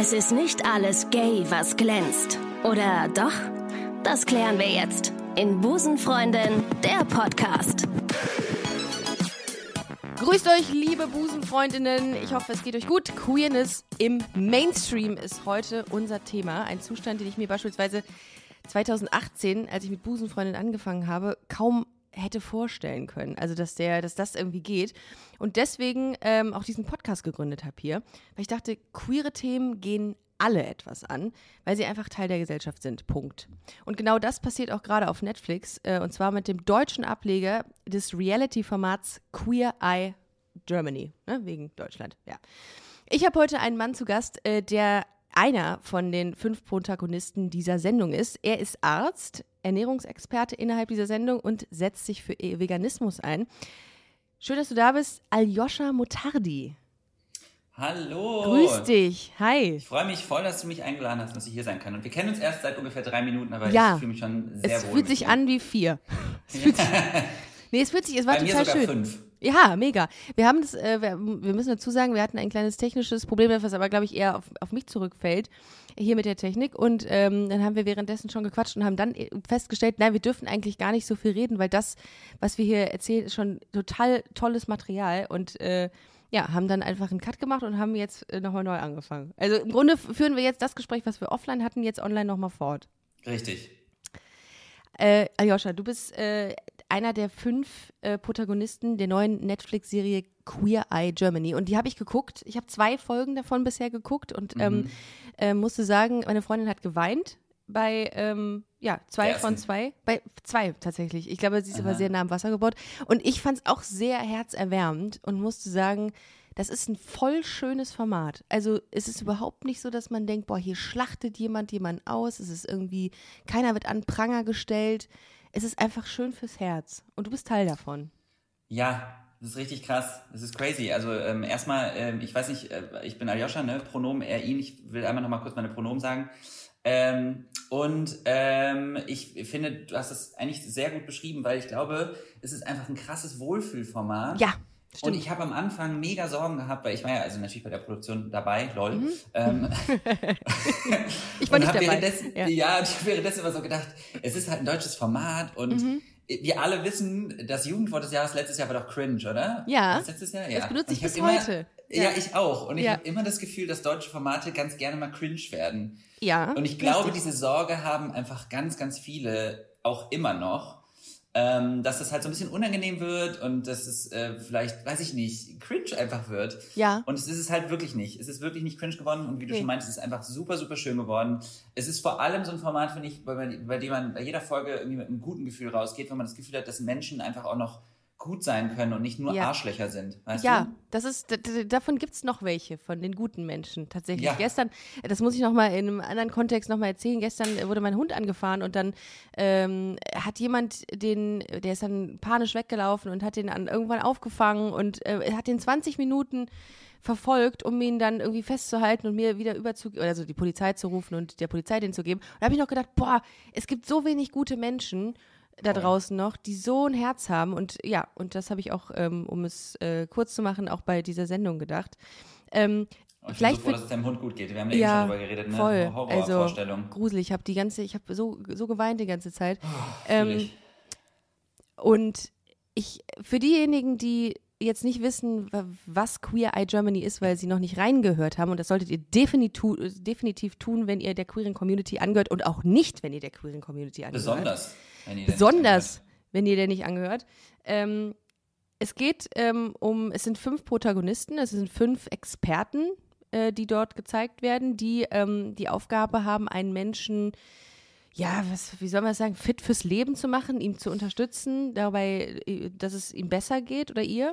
Es ist nicht alles gay, was glänzt. Oder doch? Das klären wir jetzt in Busenfreundin, der Podcast. Grüßt euch, liebe Busenfreundinnen. Ich hoffe, es geht euch gut. Queerness im Mainstream ist heute unser Thema. Ein Zustand, den ich mir beispielsweise 2018, als ich mit Busenfreundin angefangen habe, kaum hätte vorstellen können. Also, dass der, dass das irgendwie geht. Und deswegen ähm, auch diesen Podcast gegründet habe hier, weil ich dachte, queere Themen gehen alle etwas an, weil sie einfach Teil der Gesellschaft sind. Punkt. Und genau das passiert auch gerade auf Netflix, äh, und zwar mit dem deutschen Ableger des Reality-Formats Queer Eye Germany, ne, wegen Deutschland, ja. Ich habe heute einen Mann zu Gast, äh, der einer von den fünf Protagonisten dieser Sendung ist. Er ist Arzt, Ernährungsexperte innerhalb dieser Sendung und setzt sich für Veganismus ein. Schön, dass du da bist, Aljoscha Motardi. Hallo. Grüß dich. Hi. Ich freue mich voll, dass du mich eingeladen hast, dass ich hier sein kann. Und wir kennen uns erst seit ungefähr drei Minuten, aber ja, ich fühle mich schon sehr es wohl. Es fühlt sich dir. an wie vier. Es fühlt sich, nee, es fühlt sich, es war Bei total mir sogar schön. fünf. Ja, mega. Wir haben das, äh, wir, wir müssen dazu sagen, wir hatten ein kleines technisches Problem, was aber, glaube ich, eher auf, auf mich zurückfällt, hier mit der Technik. Und ähm, dann haben wir währenddessen schon gequatscht und haben dann äh, festgestellt, nein, wir dürfen eigentlich gar nicht so viel reden, weil das, was wir hier erzählen, ist schon total tolles Material. Und äh, ja, haben dann einfach einen Cut gemacht und haben jetzt äh, nochmal neu angefangen. Also im Grunde führen wir jetzt das Gespräch, was wir offline hatten, jetzt online nochmal fort. Richtig. Äh, Aljoscha, du bist äh, einer der fünf äh, Protagonisten der neuen Netflix-Serie Queer Eye Germany. Und die habe ich geguckt. Ich habe zwei Folgen davon bisher geguckt und Mhm. ähm, äh, musste sagen, meine Freundin hat geweint bei ähm, ja, zwei von zwei. Bei zwei tatsächlich. Ich glaube, sie ist aber Aha. sehr nah am Wasser gebaut. Und ich fand es auch sehr herzerwärmend und musste sagen, das ist ein voll schönes Format. Also es ist überhaupt nicht so, dass man denkt, boah, hier schlachtet jemand jemanden aus. Es ist irgendwie, keiner wird an Pranger gestellt. Es ist einfach schön fürs Herz. Und du bist Teil davon. Ja, das ist richtig krass. Das ist crazy. Also ähm, erstmal, ähm, ich weiß nicht, äh, ich bin Aljoscha, ne? Pronomen er, ihn. Ich will einmal nochmal kurz meine Pronomen sagen. Ähm, und ähm, ich finde, du hast es eigentlich sehr gut beschrieben, weil ich glaube, es ist einfach ein krasses Wohlfühlformat. Ja, Und stimmt. ich habe am Anfang mega Sorgen gehabt, weil ich war ja also natürlich bei der Produktion dabei, lol. Mhm. Ähm, ich war und nicht dabei. Währenddessen, Ja. ja. ich währenddessen immer so gedacht, es ist halt ein deutsches Format und Mhm. wir alle wissen, das Jugendwort des Jahres letztes Jahr war doch cringe, oder? Ja. Das letztes Jahr? Ja. Das benutze Und ich hab bis immer, heute. Ja. Ja. ich auch. Und ich Ja. habe immer das Gefühl, dass deutsche Formate ganz gerne mal cringe werden. Ja. Und ich glaube, richtig. diese Sorge haben einfach ganz, ganz viele auch immer noch, ähm, dass das halt so ein bisschen unangenehm wird und dass es äh, vielleicht, weiß ich nicht, cringe einfach wird. Ja. Und es ist es halt wirklich nicht. Es ist wirklich nicht cringe geworden und wie du Nee. schon meintest, es ist einfach super, super schön geworden. Es ist vor allem so ein Format, finde ich, bei, bei dem man bei jeder Folge irgendwie mit einem guten Gefühl rausgeht, wenn man das Gefühl hat, dass Menschen einfach auch noch gut sein können und nicht nur Ja. Arschlöcher sind. Weißt Ja, du? das ist, davon gibt es noch welche, von den guten Menschen tatsächlich. Ja. Gestern, das muss ich nochmal in einem anderen Kontext nochmal erzählen, gestern wurde mein Hund angefahren und dann ähm, hat jemand den, der ist dann panisch weggelaufen und hat den an, irgendwann aufgefangen und äh, hat den 20 Minuten verfolgt, um ihn dann irgendwie festzuhalten und mir wieder überzu, also die Polizei zu rufen und der Polizei den zu geben. Und da habe ich noch gedacht, boah, es gibt so wenig gute Menschen da draußen noch, die so ein Herz haben. Und ja, und das habe ich auch, ähm, um es äh, kurz zu machen, auch bei dieser Sendung gedacht. Ähm, Und ich Vielleicht bin so froh, dass es deinem Hund gut geht. Wir haben ja, eben schon drüber geredet, ne? voll. Also gruselig. Ich habe die ganze, ich habe so, so geweint die ganze Zeit. Fühl ähm. Und ich, für diejenigen, die jetzt nicht wissen, wa- was Queer Eye Germany ist, weil sie noch nicht reingehört haben, und das solltet ihr definitiv, definitiv tun, wenn ihr der queeren Community angehört und auch nicht, wenn ihr der queeren Community angehört. Besonders. Wenn ihr Besonders, wenn ihr der nicht angehört. Ähm, es geht ähm, um, es sind fünf Protagonisten, es sind fünf Experten, äh, die dort gezeigt werden, die ähm, die Aufgabe haben, einen Menschen, ja, was, wie soll man das sagen, fit fürs Leben zu machen, ihm zu unterstützen, dabei, äh, dass es ihm besser geht oder ihr?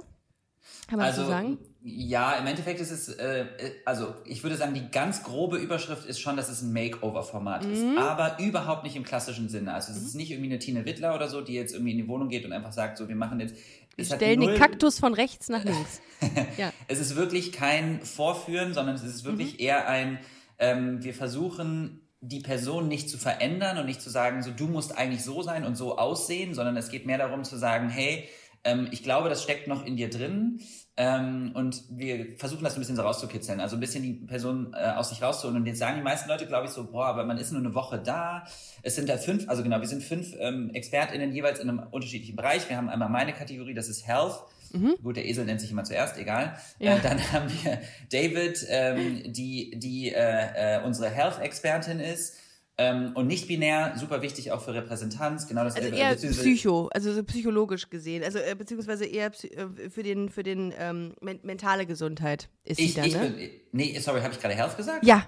Kann man also, so sagen? Ja, im Endeffekt ist es, äh, äh, also ich würde sagen, die ganz grobe Überschrift ist schon, dass es ein Makeover-Format Mhm. ist. Aber überhaupt nicht im klassischen Sinne. Also es ist nicht irgendwie eine Tine Wittler oder so, die jetzt irgendwie in die Wohnung geht und einfach sagt, so, wir machen jetzt. Wir stellen den null- Kaktus von rechts nach links. ja. Es ist wirklich kein Vorführen, sondern es ist wirklich Mhm. eher ein, ähm, wir versuchen die Person nicht zu verändern und nicht zu sagen, so du musst eigentlich so sein und so aussehen, sondern es geht mehr darum zu sagen, hey, Ähm, ich glaube, das steckt noch in dir drin. Ähm, und wir versuchen das ein bisschen so rauszukitzeln, also ein bisschen die Person äh, aus sich rauszuholen. Und jetzt sagen die meisten Leute, glaube ich, so, boah, aber man ist nur eine Woche da. Es sind da fünf, also genau, wir sind fünf ähm, ExpertInnen jeweils in einem unterschiedlichen Bereich. Wir haben einmal meine Kategorie, das ist Health. Mhm. Gut, der Esel nennt sich immer zuerst, egal. Ja. Äh, dann haben wir David, ähm, die, die äh, äh, unsere Health-Expertin ist. Ähm, und nicht binär, super wichtig auch für Repräsentanz, genau das Also eher Psycho, also so psychologisch gesehen, also äh, beziehungsweise eher äh, für den, für den ähm, men mentale Gesundheit ist ich, sie dann, ich ne? bin, nee, sorry, habe ich gerade Health gesagt? Ja,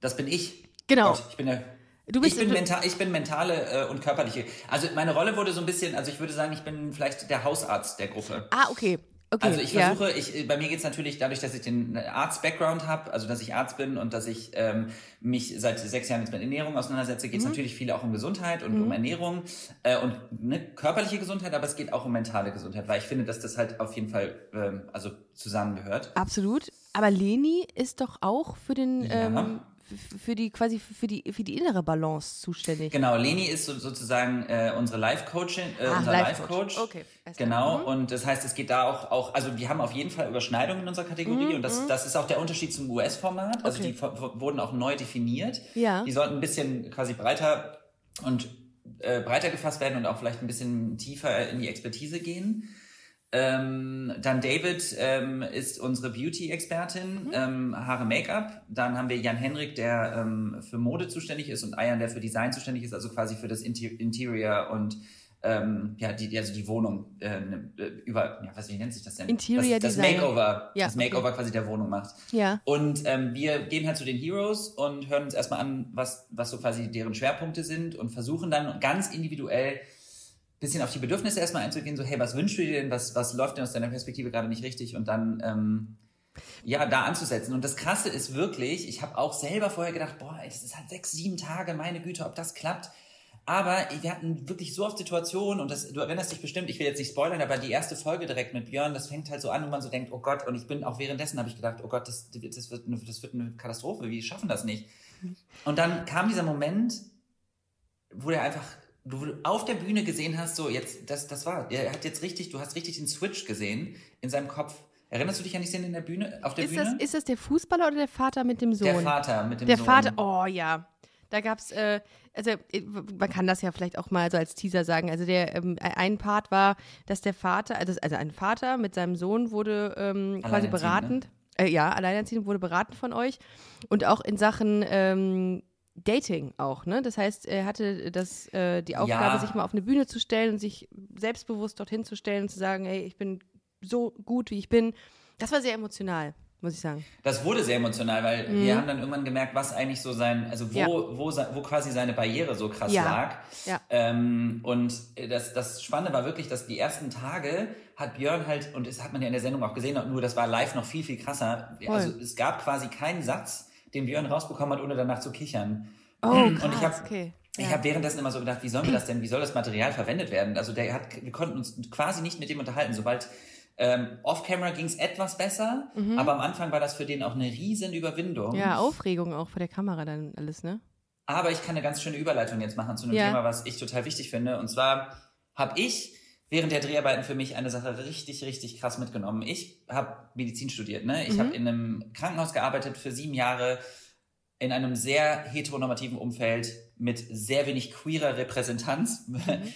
Das bin ich. genau. Gott, ich bin der Du bist ich bin, du- mental, ich bin mentale äh, und körperliche. Also meine Rolle wurde so ein bisschen, also ich würde sagen, ich bin vielleicht der Hausarzt der Gruppe. ah, okay. Okay, Also ich ja. versuche, ich, bei mir geht's natürlich dadurch, dass ich den Arzt-Background habe, also dass ich Arzt bin und dass ich ähm, mich seit sechs Jahren jetzt mit Ernährung auseinandersetze, Mhm. geht's natürlich viel auch um Gesundheit und um Ernährung äh, und ne, körperliche Gesundheit, aber es geht auch um mentale Gesundheit, weil ich finde, dass das halt auf jeden Fall ähm, also zusammengehört. Absolut. Aber Leni ist doch auch für den, Ja. ähm, für die quasi für die für die innere Balance zuständig. Genau, Leni ist so, sozusagen äh, unsere Life-Coachin, äh, Ah, unser Life-Coach. Life-Coach. Okay. Genau, Mhm. und das heißt, es geht da auch, auch, also wir haben auf jeden Fall Überschneidungen in unserer Kategorie und das, das ist auch der Unterschied zum US-Format. Also Mhm. Okay. die vo- wurden auch neu definiert. Ja. Die sollten ein bisschen quasi breiter und äh, breiter gefasst werden und auch vielleicht ein bisschen tiefer in die Expertise gehen. Ähm, dann David ähm, ist unsere Beauty-Expertin, ähm, Haare Make-up. Dann haben wir Jan Henrik, der ähm, für Mode zuständig ist und Ayan, der für Design zuständig ist, also quasi für das Inter Interior und ähm, ja, die, also die Wohnung äh, ne, äh, über, ja, was, wie nennt sich das denn? Interior das, das Design. Makeover, Ja, das Makeover quasi der Wohnung macht. Ja. Und ähm, wir gehen halt zu den Heroes und hören uns erstmal an, was, was so quasi deren Schwerpunkte sind und versuchen dann ganz individuell bisschen auf die Bedürfnisse erstmal einzugehen, so hey, was wünschst du dir denn, was, was läuft denn aus deiner Perspektive gerade nicht richtig und dann ähm, ja, da anzusetzen. Und das Krasse ist wirklich, ich habe auch selber vorher gedacht, boah, ey, das ist halt sechs, sieben Tage, meine Güte, ob das klappt. Aber wir hatten wirklich so oft Situationen und das, du erinnerst dich bestimmt, ich will jetzt nicht spoilern, aber die erste Folge direkt mit Björn, das fängt halt so an, wo man so denkt, oh Gott, und ich bin auch währenddessen habe ich gedacht, oh Gott, das, das, wird eine, das wird eine Katastrophe, wir schaffen das nicht. Und dann kam dieser Moment, wo der einfach, du auf der Bühne gesehen hast, so jetzt, das, das war, er hat jetzt richtig, du hast richtig den Switch gesehen in seinem Kopf. Erinnerst du dich an die Szene in der Bühne, auf der Ist Bühne? das, ist das der Fußballer oder der Vater mit dem Sohn? der Vater mit dem Der Sohn. Vater, oh ja. Da gab's, äh, also äh, man kann das ja vielleicht auch mal so als Teaser sagen. Also der ähm, ein Part war, dass der Vater, also, also ein Vater mit seinem Sohn wurde ähm, quasi Alleinerziehend, beratend. Äh, ja, alleinerziehend wurde beraten von euch. Und auch in Sachen ähm, Dating auch, ne? Das heißt, er hatte das, äh, die Aufgabe, Ja. sich mal auf eine Bühne zu stellen und sich selbstbewusst dorthin zu stellen und zu sagen, hey, ich bin so gut, wie ich bin. Das war sehr emotional, muss ich sagen. Das wurde sehr emotional, weil wir haben dann irgendwann gemerkt, was eigentlich so sein, also wo, Mhm. Ja. wo, wo quasi seine Barriere so krass Ja. lag. Ja. Ähm, und das, das Spannende war wirklich, dass die ersten Tage hat Björn halt, und das hat man ja in der Sendung auch gesehen, nur das war live noch viel, viel krasser. Voll. Also es gab quasi keinen Satz, den Björn rausbekommen hat, ohne danach zu kichern. Oh, Und krass, ich hab- okay. Ich Ja. habe währenddessen immer so gedacht, wie sollen wir das denn, wie soll das Material verwendet werden? Also der hat, wir konnten uns quasi nicht mit dem unterhalten. Sobald ähm, off-camera ging es etwas besser, aber am Anfang war das für den auch eine riesen Überwindung. Mhm. Ja, Aufregung auch vor der Kamera dann alles, ne? Aber ich kann eine ganz schöne Überleitung jetzt machen zu einem Ja. Thema, was ich total wichtig finde. Und zwar habe ich während der Dreharbeiten für mich eine Sache richtig, richtig krass mitgenommen. Ich habe Medizin studiert. Ne? Ich Mhm. habe in einem Krankenhaus gearbeitet für sieben Jahre in einem sehr heteronormativen Umfeld mit sehr wenig queerer Repräsentanz. Mhm.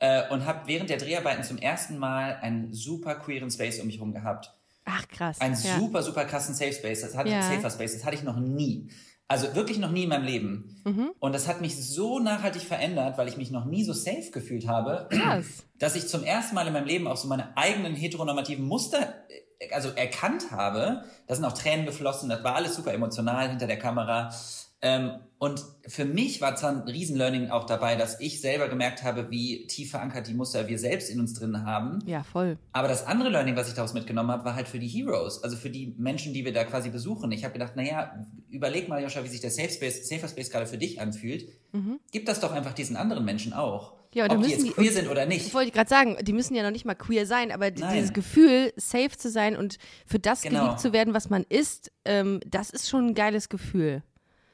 Äh, und habe während der Dreharbeiten zum ersten Mal einen super queeren Space um mich herum gehabt. Ach, krass. Einen ja. super, super krassen Safe Space. Das hatte Ja. Safer Space. Das hatte ich noch nie. Also wirklich noch nie in meinem Leben. Mhm. Und das hat mich so nachhaltig verändert, weil ich mich noch nie so safe gefühlt habe, Krass. dass ich zum ersten Mal in meinem Leben auch so meine eigenen heteronormativen Muster äh, also erkannt habe. Da sind auch Tränen geflossen, das war alles super emotional hinter der Kamera. Ähm, und für mich war zwar ein Riesen-Learning auch dabei, dass ich selber gemerkt habe, wie tief verankert die Muster wir selbst in uns drin haben. Ja, voll. Aber das andere Learning, was ich daraus mitgenommen habe, war halt für die Heroes, also für die Menschen, die wir da quasi besuchen. Ich habe gedacht, naja, überleg mal, Joscha, wie sich der Safe Space, Safer Space gerade für dich anfühlt. Gib das doch einfach diesen anderen Menschen auch. Mhm. Ja, Ob die jetzt die- queer sind oder nicht. Wollte ich gerade sagen, die müssen ja noch nicht mal queer sein, aber Nein. dieses Gefühl, safe zu sein und für das Genau. geliebt zu werden, was man ist, ähm, das ist schon ein geiles Gefühl.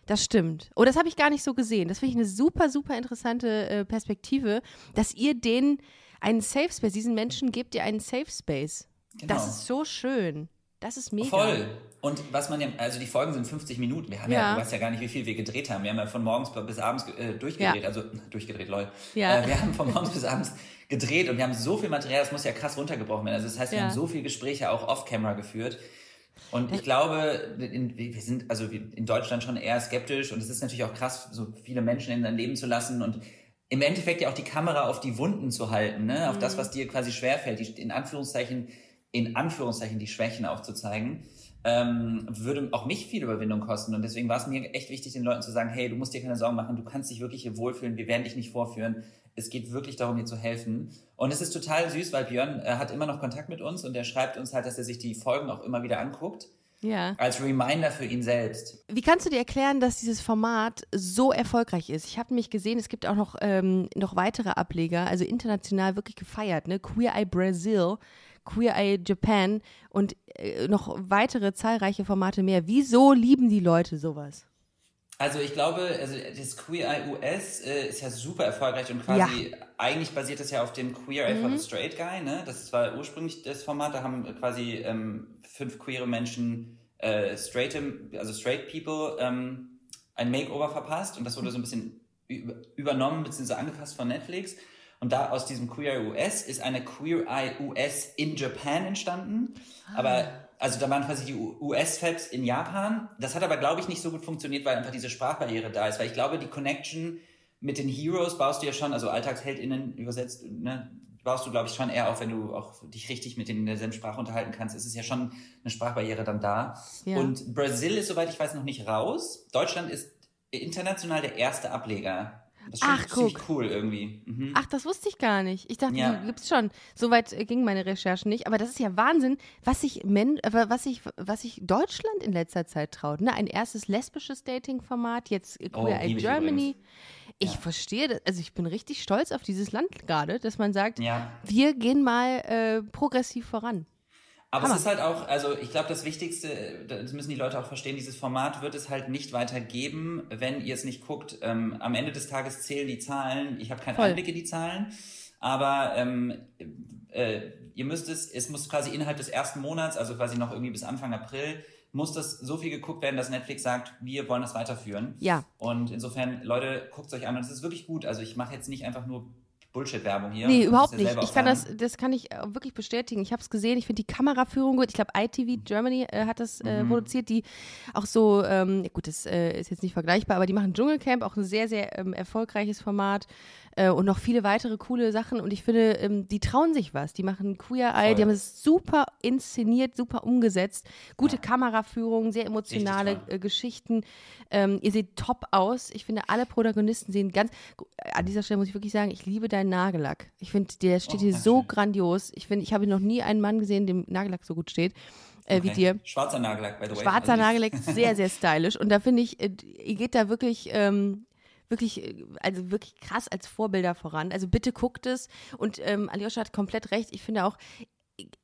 Das stimmt. Oh, das habe ich gar nicht so gesehen. Das finde ich eine super, super interessante äh, Perspektive, dass ihr den einen Safe Space. Diesen Menschen gebt ihr einen Safe Space. Genau. Das ist so schön. Das ist mega. Voll. Und was man ja, also die Folgen sind 50 Minuten. Wir haben ja, ja du weißt ja gar nicht, wie viel wir gedreht haben. Wir haben ja von morgens bis abends äh, durchgedreht, ja. also durchgedreht, lol. Ja. Äh, wir haben von morgens bis abends gedreht und wir haben so viel Material, das muss ja krass runtergebrochen werden. Also das heißt, wir ja. haben so viele Gespräche auch off-camera geführt. Und ich glaube, in, wir sind also in Deutschland schon eher skeptisch und es ist natürlich auch krass, so viele Menschen in dein Leben zu lassen und im Endeffekt ja auch die Kamera auf die Wunden zu halten, ne? auf mhm. das, was dir quasi schwerfällt, die, in Anführungszeichen, in Anführungszeichen die Schwächen aufzuzeigen ähm, würde auch mich viel Überwindung kosten. Und deswegen war es mir echt wichtig, den Leuten zu sagen, hey, du musst dir keine Sorgen machen, du kannst dich wirklich hier wohlfühlen, wir werden dich nicht vorführen. Es geht wirklich darum, dir zu helfen. Und es ist total süß, weil Björn äh, hat immer noch Kontakt mit uns und er schreibt uns halt, dass er sich die Folgen auch immer wieder anguckt. Ja. Als Reminder für ihn selbst. Wie kannst du dir erklären, dass dieses Format so erfolgreich ist? Ich habe nämlich gesehen, es gibt auch noch, ähm, noch weitere Ableger, also international wirklich gefeiert. Ne? Queer Eye Brazil Queer Eye Japan und äh, noch weitere zahlreiche Formate mehr. Wieso lieben die Leute sowas? Also ich glaube, also das Queer Eye US äh, ist ja super erfolgreich und quasi ja. eigentlich basiert das ja auf dem Queer Eye mhm. for the Straight Guy, ne? Das war ursprünglich das Format, da haben quasi ähm, fünf queere Menschen, äh, straight, also straight people, ähm, ein Makeover verpasst und das wurde so ein bisschen übernommen bzw. angepasst von Netflix. Und da aus diesem Queer Eye US ist eine Queer Eye US in Japan entstanden. Ah. Aber also da waren quasi die US-Fabs in Japan. Das hat aber, glaube ich, nicht so gut funktioniert, weil einfach diese Sprachbarriere da ist. Weil ich glaube, die Connection mit den Heroes baust du ja schon, also AlltagsheldInnen übersetzt, ne, baust du, glaube ich, schon eher auf, wenn du auch dich richtig mit denen in derselben Sprache unterhalten kannst. Es ist ja schon eine Sprachbarriere dann da. Ja. Und Brasil ist, soweit ich weiß, noch nicht raus. Deutschland ist international der erste Ableger das ist Ach, ziemlich guck. cool irgendwie. Mhm. Ach, das wusste ich gar nicht. Ich dachte, ja. die gibt's schon. Soweit äh, ging meine Recherche nicht. Aber das ist ja Wahnsinn, was sich, Men äh, was sich, was sich Deutschland in letzter Zeit traut. Ne? Ein erstes lesbisches Dating-Format, jetzt Queer oh, Eye Germany. Ich ja. verstehe das. Also ich bin richtig stolz auf dieses Land gerade, dass man sagt, ja. wir gehen mal äh, progressiv voran. Aber Hammer. es ist halt auch, also ich glaube, das Wichtigste, das müssen die Leute auch verstehen, dieses Format wird es halt nicht weitergeben, wenn ihr es nicht guckt. Ähm, am Ende des Tages zählen die Zahlen. Ich habe keinen Voll. Einblick in die Zahlen, aber ähm, äh, ihr müsst es, es muss quasi innerhalb des ersten Monats, also quasi noch irgendwie bis Anfang April, muss das so viel geguckt werden, dass Netflix sagt, wir wollen das weiterführen. Ja. Und insofern, Leute, guckt es euch an und es ist wirklich gut. Also ich mache jetzt nicht einfach nur Bullshit-Werbung hier. Nee, überhaupt nicht. Ich kann das, das kann ich wirklich bestätigen. Ich habe es gesehen, ich finde die Kameraführung gut. Ich glaube, ITV Germany äh, hat das äh, mhm. produziert, die auch so, ähm, gut, das äh, ist jetzt nicht vergleichbar, aber die machen Dschungelcamp, auch ein sehr, sehr ähm, erfolgreiches Format äh, und noch viele weitere coole Sachen. Und ich finde, ähm, die trauen sich was. Die machen Queer Eye, die haben es super inszeniert, super umgesetzt. Gute ja. Kameraführung, sehr emotionale äh, Geschichten. Ähm, ihr seht top aus. Ich finde, alle Protagonisten sehen ganz. An dieser Stelle muss ich wirklich sagen, ich liebe deinen Nagellack. Ich finde, der steht oh, hier so schön. grandios. Ich finde, ich habe noch nie einen Mann gesehen, dem Nagellack so gut steht. Äh, okay. wie dir. Schwarzer Nagellack, by the way. Schwarzer also Nagellack, sehr, sehr stylisch. Und da finde ich, äh, ihr geht da wirklich ähm, wirklich, äh, also wirklich krass als Vorbilder voran. Also bitte guckt es. Und ähm, Aljoscha hat komplett recht. Ich finde auch,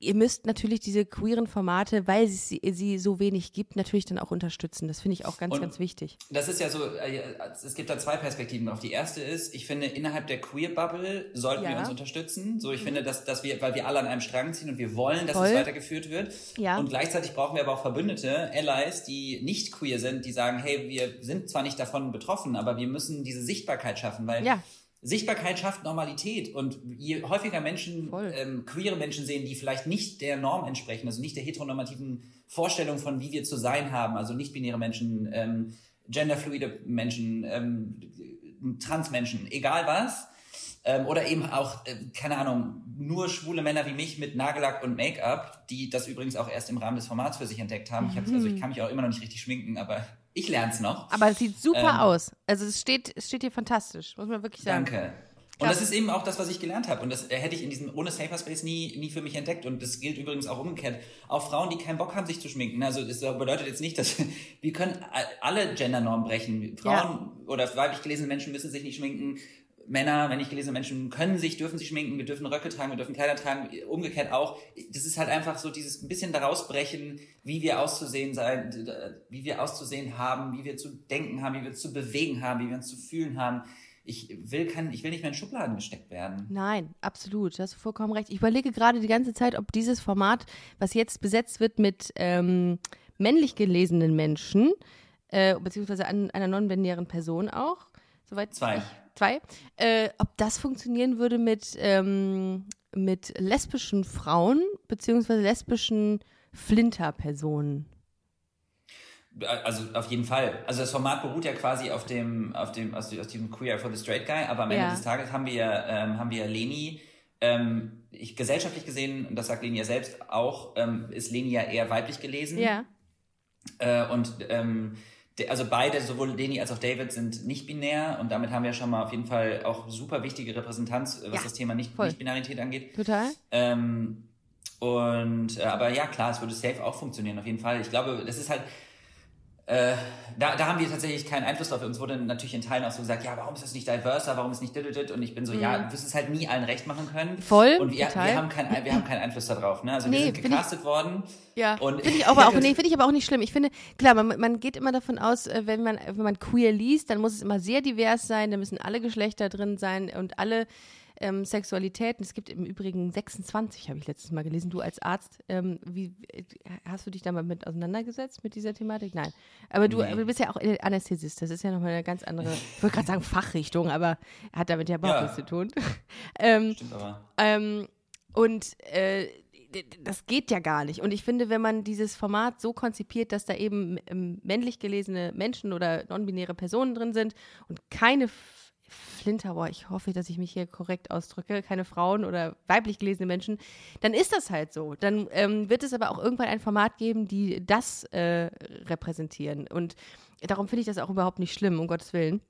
ihr müsst natürlich diese queeren Formate, weil es sie, sie, so wenig gibt, natürlich dann auch unterstützen. Das finde ich auch ganz, und ganz wichtig. Das ist ja so, äh, es gibt da zwei Perspektiven drauf. Die erste ist, ich finde, innerhalb der Queer-Bubble sollten ja. wir uns unterstützen. So, ich mhm. finde, dass, dass wir, weil wir alle an einem Strang ziehen und wir wollen, dass Voll. es weitergeführt wird. Ja. Und gleichzeitig brauchen wir aber auch Verbündete, Allies, die nicht queer sind, die sagen, hey, wir sind zwar nicht davon betroffen, aber wir müssen diese Sichtbarkeit schaffen, weil ja Sichtbarkeit schafft Normalität und je häufiger Menschen, ähm, queere Menschen sehen, die vielleicht nicht der Norm entsprechen, also nicht der heteronormativen Vorstellung von wie wir zu sein haben, also nicht-binäre Menschen, ähm, genderfluide Menschen, ähm, Transmenschen, egal was, ähm, oder eben auch, äh, keine Ahnung, nur schwule Männer wie mich mit Nagellack und Make-up, die das übrigens auch erst im Rahmen des Formats für sich entdeckt haben. Ich, hab, also ich mhm. kann mich auch immer noch nicht richtig schminken, aber ich lerne es noch. Aber es sieht super ähm, aus. Also es steht, es steht hier fantastisch, muss man wirklich sagen. Danke. Und das ist eben auch das, was ich gelernt habe. Und das hätte ich in diesem ohne Safer Space nie, nie für mich entdeckt. Und das gilt übrigens auch umgekehrt. Auch Frauen, die keinen Bock haben, sich zu schminken. Also das bedeutet jetzt nicht, dass wir können alle Gendernormen brechen. Frauen ja. oder weiblich gelesene Menschen müssen sich nicht schminken. Männer, wenn ich gelesene Menschen können sich, dürfen sich schminken, wir dürfen Röcke tragen, wir dürfen Kleider tragen, umgekehrt auch. Das ist halt einfach so dieses ein bisschen daraus brechen, wie wir auszusehen sein, wie wir auszusehen haben, wie wir zu denken haben, wie wir zu bewegen haben, wie wir uns zu fühlen haben. ich will, kein, ich will nicht mehr in Schubladen gesteckt werden. Nein, absolut. Da hast du vollkommen recht. Ich überlege gerade die ganze Zeit, ob dieses Format, was jetzt besetzt wird mit ähm, männlich gelesenen Menschen, äh, beziehungsweise an, einer non-binären Person auch, soweit Zwei. ich zwei, äh, ob das funktionieren würde mit, ähm, mit lesbischen Frauen beziehungsweise lesbischen Flinter-Personen. Also auf jeden Fall. Also das Format beruht ja quasi auf dem, auf dem, aus, aus diesem Queer for the Straight Guy, aber am Ende Ja. des Tages haben wir, ähm, haben wir Leni, ähm, ich, gesellschaftlich gesehen, und das sagt Leni ja selbst auch, ähm, ist Leni ja eher weiblich gelesen. Ja. Äh, und ähm, also beide, sowohl Leni als auch David, sind nicht binär und damit haben wir schon mal auf jeden Fall auch super wichtige Repräsentanz, äh, was Ja, das Thema nicht. Nicht-Binarität angeht. Total? Ähm, und äh, aber ja, klar, es würde safe auch funktionieren, auf jeden Fall. Ich glaube, das ist halt. Äh, da, da haben wir tatsächlich keinen Einfluss drauf. Uns wurde natürlich in Teilen auch so gesagt, ja, warum ist das nicht diverser, warum ist nicht dit? Und ich bin so, ja, du wirst es halt nie allen recht machen können. Mhm. Voll, Und wir, total. wir, haben, kein, wir haben keinen Einfluss darauf. Ne? Also Nee, wir sind find ich- gecastet worden. Ja, finde ich aber auch, nee, finde ich aber auch nicht schlimm. Ich finde, klar, man, man geht immer davon aus, äh, wenn man, wenn man queer liest, dann muss es immer sehr divers sein, da müssen alle Geschlechter drin sein und alle ähm, Sexualitäten. Es gibt im Übrigen 26, habe ich letztes Mal gelesen. Du als Arzt, ähm, wie, äh, hast du dich da mal mit auseinandergesetzt mit dieser Thematik? Nein. Aber du, Nee. du bist ja auch Anästhesist, das ist ja nochmal eine ganz andere, ich wollte gerade sagen Fachrichtung, aber hat damit ja überhaupt Ja. nichts zu tun. ähm, Stimmt aber. ähm, und äh, das geht ja gar nicht. Und ich finde, wenn man dieses Format so konzipiert, dass da eben ähm, männlich gelesene Menschen oder non-binäre Personen drin sind und keine F Flinter, boah, ich hoffe, dass ich mich hier korrekt ausdrücke, keine Frauen oder weiblich gelesene Menschen, dann ist das halt so. Dann ähm, wird es aber auch irgendwann ein Format geben, die das äh, repräsentieren. Und darum finde ich das auch überhaupt nicht schlimm, um Gottes Willen.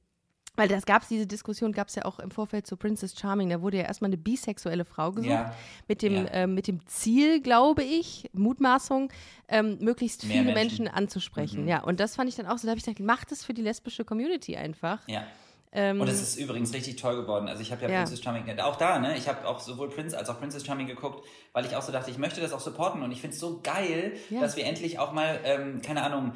Weil das gab es, diese Diskussion gab es ja auch im Vorfeld zu Princess Charming. Da wurde ja erstmal eine bisexuelle Frau gesucht. Ja. Mit, dem, Ja. ähm, mit dem Ziel, glaube ich, Mutmaßung, ähm, möglichst Mehr viele Menschen. Menschen, anzusprechen. Mhm. Ja, und das fand ich dann auch so. Da habe ich gesagt, macht es für die lesbische Community einfach. Ja. Ähm, Und es ist übrigens richtig toll geworden. Also ich habe ja, Ja. Princess Charming, auch da, ne? Ich habe auch sowohl Prince als auch Princess Charming geguckt, weil ich auch so dachte, ich möchte das auch supporten und ich finde es so geil, Ja. dass wir endlich auch mal, ähm, keine Ahnung,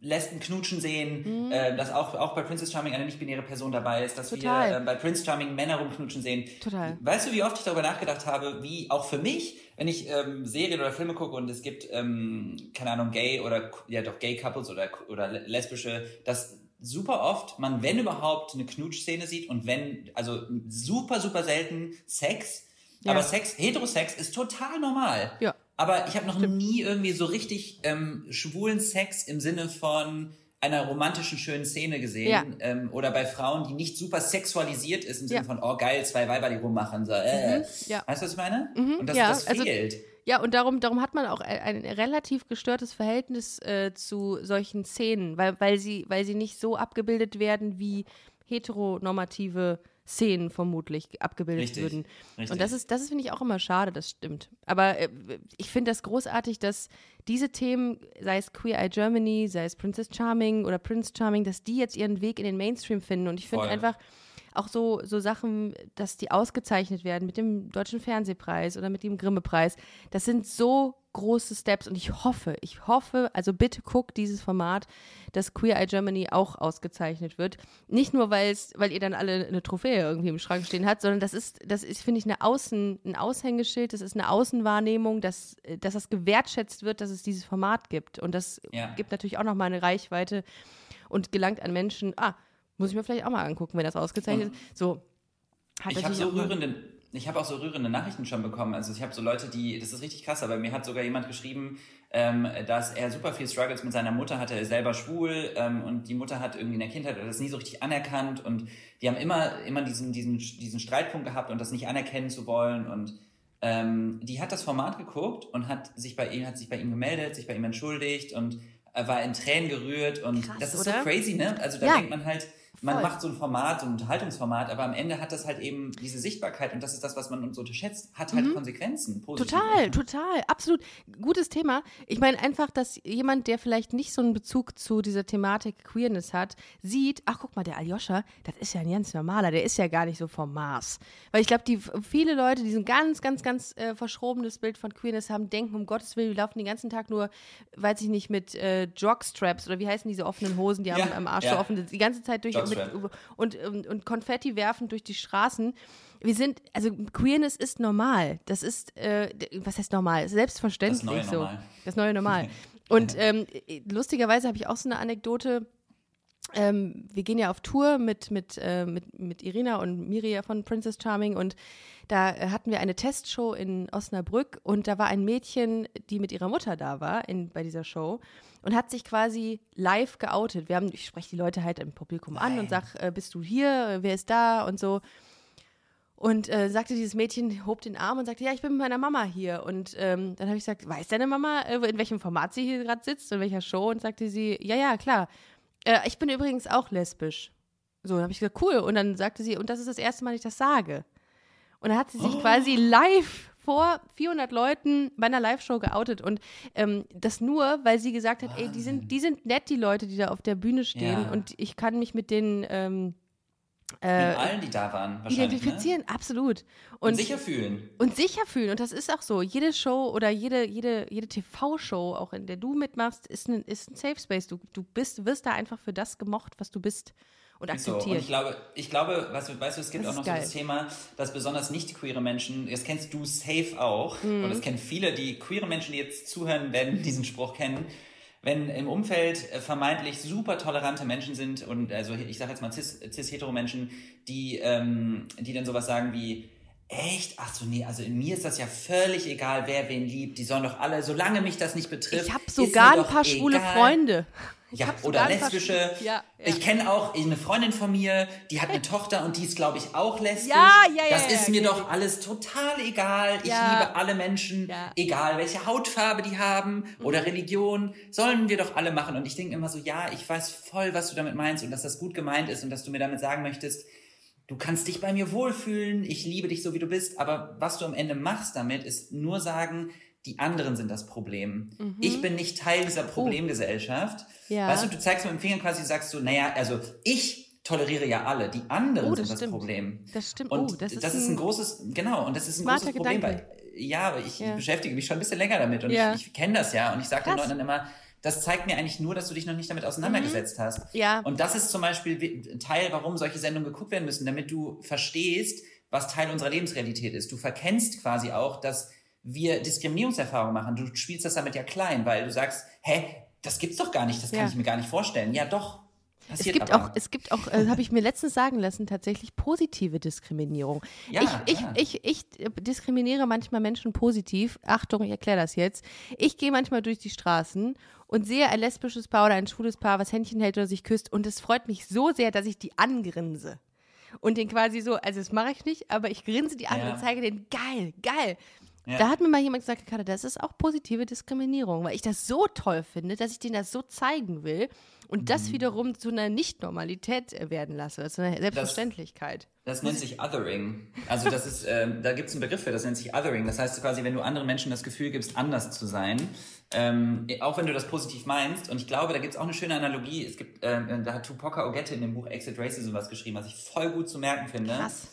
Lesben knutschen sehen, Mhm. äh, dass auch, auch bei Princess Charming eine nicht-binäre Person dabei ist, dass Total. wir äh, bei Prince Charming Männer rumknutschen sehen. Total. Weißt du, wie oft ich darüber nachgedacht habe, wie auch für mich, wenn ich ähm, Serien oder Filme gucke und es gibt, ähm, keine Ahnung, gay oder, ja doch, gay Couples oder, oder lesbische, dass super oft man, wenn überhaupt, eine Knutschszene sieht und wenn, also super, super selten Sex, Ja. aber Sex, Heterosex ist total normal. Ja. Aber ich habe noch nie irgendwie so richtig ähm, schwulen Sex im Sinne von einer romantischen, schönen Szene gesehen. Ja. Ähm, oder bei Frauen, die nicht super sexualisiert ist, im Sinne Ja. von, oh geil, zwei Weiber, die rummachen. So, äh. Mhm, ja. Weißt du, was ich meine? Und das, das also- fehlt. Ja, und darum, darum hat man auch ein, ein relativ gestörtes Verhältnis äh, zu solchen Szenen, weil, weil, sie, weil sie nicht so abgebildet werden, wie heteronormative Szenen vermutlich abgebildet Richtig, würden. richtig. Und das ist, das ist, finde ich, auch immer schade, das stimmt. Aber äh, ich finde das großartig, dass diese Themen, sei es Queer Eye Germany, sei es Princess Charming oder Prince Charming, dass die jetzt ihren Weg in den Mainstream finden. Und ich finde einfach, auch so, so Sachen, dass die ausgezeichnet werden mit dem Deutschen Fernsehpreis oder mit dem Grimme-Preis. Das sind so große Steps und ich hoffe, ich hoffe, also bitte guckt dieses Format, dass Queer Eye Germany auch ausgezeichnet wird. Nicht nur, weil's, weil ihr dann alle eine Trophäe irgendwie im Schrank stehen habt, sondern das ist, das ist, finde ich, eine Außen, ein Aushängeschild, das ist eine Außenwahrnehmung, dass, dass das gewertschätzt wird, dass es dieses Format gibt. Und das Ja. gibt natürlich auch nochmal eine Reichweite und gelangt an Menschen, ah, muss ich mir vielleicht auch mal angucken, wenn das ausgezeichnet ist. So. Ich habe so rührende, ich habe auch so rührende Nachrichten schon bekommen. Also ich habe so Leute, die, das ist richtig krass, aber mir hat sogar jemand geschrieben, ähm, dass er super viel Struggles mit seiner Mutter hatte, er ist selber schwul ähm, und die Mutter hat irgendwie in der Kindheit das nie so richtig anerkannt und die haben immer, immer diesen, diesen, diesen Streitpunkt gehabt und das nicht anerkennen zu wollen und ähm, die hat das Format geguckt und hat sich bei ihm, hat sich bei ihm gemeldet, sich bei ihm entschuldigt und äh, war in Tränen gerührt und Krass, das ist oder? so crazy, ne? Also da Ja. denkt man halt, man Voll. macht so ein Format, so ein Unterhaltungsformat, aber am Ende hat das halt eben diese Sichtbarkeit und das ist das, was man uns unterschätzt, hat halt Konsequenzen. Mhm. Total, total, absolut. Gutes Thema. Ich meine einfach, dass jemand, der vielleicht nicht so einen Bezug zu dieser Thematik Queerness hat, sieht, ach guck mal, der Aljoscha, das ist ja ein ganz normaler, der ist ja gar nicht so vom Mars. Weil ich glaube, die viele Leute, die so ein ganz, ganz, ganz äh, verschrobenes Bild von Queerness haben, denken, um Gottes Willen, die laufen den ganzen Tag nur, weiß ich nicht, mit äh, Jockstraps oder wie heißen diese offenen Hosen, die Ja, am, am Arsch ja. so offen die ganze Zeit durch mit, und, und, und Konfetti werfen durch die Straßen. Wir sind, also Queerness ist normal. Das ist, äh, was heißt normal? Selbstverständlich das neue so. Normal. Das neue Normal. Und ähm, lustigerweise habe ich auch so eine Anekdote. Ähm, wir gehen ja auf Tour mit, mit, äh, mit, mit Irina und Miria von Princess Charming und da äh, hatten wir eine Testshow in Osnabrück und da war ein Mädchen, die mit ihrer Mutter da war in, bei dieser Show und hat sich quasi live geoutet. Wir haben, ich spreche die Leute halt im Publikum Nein. an und sag, äh, bist du hier? Wer ist da? Und so. Und äh, sagte dieses Mädchen, hob den Arm und sagte, ja, ich bin mit meiner Mama hier. Und ähm, dann habe ich gesagt, weiß deine Mama, äh, in welchem Format sie hier gerade sitzt, in welcher Show? Und sagte sie, ja, ja, klar. Äh, ich bin übrigens auch lesbisch. So, dann habe ich gesagt, cool. Und dann sagte sie, und das ist das erste Mal, dass ich das sage. Und dann hat sie sich oh. quasi live vor 400 Leuten bei einer Live-Show geoutet und ähm, das nur, weil sie gesagt hat, Wahnsinn. ey, die sind, die sind nett, die Leute, die da auf der Bühne stehen ja. und ich kann mich mit denen ähm, äh, mit allen, die da waren, wahrscheinlich. Ne? Identifizieren, ne? absolut. Und, und, sicher fühlen. Und sicher fühlen. Und das ist auch so. Jede Show oder jede, jede, jede TV-Show, auch in der du mitmachst, ist ein, ist ein Safe Space. Du, du bist, wirst da einfach für das gemocht, was du bist und akzeptiert. So, und ich glaube, ich glaube, weißt du, weißt du es gibt das auch noch so das Thema, dass besonders nicht queere Menschen, das kennst du safe auch, mhm. und das kennen viele, die queere Menschen, die jetzt zuhören, werden diesen Spruch kennen. Wenn im Umfeld äh, vermeintlich super tolerante Menschen sind und also ich sage jetzt mal cis-hetero-Menschen, die, ähm, die dann sowas sagen wie, Echt? Ach so, nee, also in mir ist das ja völlig egal, wer wen liebt. Die sollen doch alle, solange mich das nicht betrifft. Ich habe sogar ein paar egal. schwule Freunde. Ja, oder lesbische. Ja, ja. Ich kenne auch eine Freundin von mir, die hat eine Tochter und die ist, glaube ich, auch lesbisch. Ja, ja, ja. Das ist mir doch alles total egal. Ich liebe alle Menschen, egal welche Hautfarbe die haben oder mhm. Religion, sollen wir doch alle machen. Und ich denke immer so, ja, ich weiß voll, was du damit meinst und dass das gut gemeint ist und dass du mir damit sagen möchtest, du kannst dich bei mir wohlfühlen, ich liebe dich so, wie du bist, aber was du am Ende machst damit, ist nur sagen, die anderen sind das Problem. Mhm. Ich bin nicht Teil dieser oh. Problemgesellschaft. Oh. Ja. Weißt du, du zeigst mit dem Finger quasi, sagst du, naja, also ich toleriere ja alle, die anderen oh, das sind stimmt. das Problem. Das stimmt. Und oh, das ist, das ist ein, ein, großes, genau, und das ist ein großes Problem, Gedanke. weil, ja, ich ja. beschäftige mich schon ein bisschen länger damit und ja. ich, ich kenne das ja und ich sage den Leuten dann immer, das zeigt mir eigentlich nur, dass du dich noch nicht damit auseinandergesetzt mhm. hast. Ja. Und das ist zum Beispiel Teil, warum solche Sendungen geguckt werden müssen, damit du verstehst, was Teil unserer Lebensrealität ist. Du verkennst quasi auch, dass wir Diskriminierungserfahrungen machen. Du spielst das damit ja klein, weil du sagst, hä, das gibt's doch gar nicht, das kann ja. ich mir gar nicht vorstellen. Ja, doch. Passiert es gibt aber. auch, es gibt auch, äh, habe ich mir letztens sagen lassen, tatsächlich positive Diskriminierung. Ja, ich, ich, ja. ich, ich, diskriminiere manchmal Menschen positiv. Achtung, ich erkläre das jetzt. Ich gehe manchmal durch die Straßen und sehe ein lesbisches Paar oder ein schwules Paar, was Händchen hält oder sich küsst. Und es freut mich so sehr, dass ich die angrinse. Und den quasi so, also das mache ich nicht, aber ich grinse die an ja. und zeige den, geil, geil. Ja. Da hat mir mal jemand gesagt, Kater, das ist auch positive Diskriminierung, weil ich das so toll finde, dass ich denen das so zeigen will und mhm. das wiederum zu einer Nicht-Normalität werden lasse, zu einer Selbstverständlichkeit. Das, das nennt sich Othering. Also das ist, ähm, da gibt es einen Begriff für, das nennt sich Othering. Das heißt quasi, wenn du anderen Menschen das Gefühl gibst, anders zu sein, ähm, auch wenn du das positiv meinst. Und ich glaube, da gibt es auch eine schöne Analogie. Es gibt, ähm, da hat Tupoka Ogette in dem Buch Exit Racism was geschrieben, was ich voll gut zu merken finde. Krass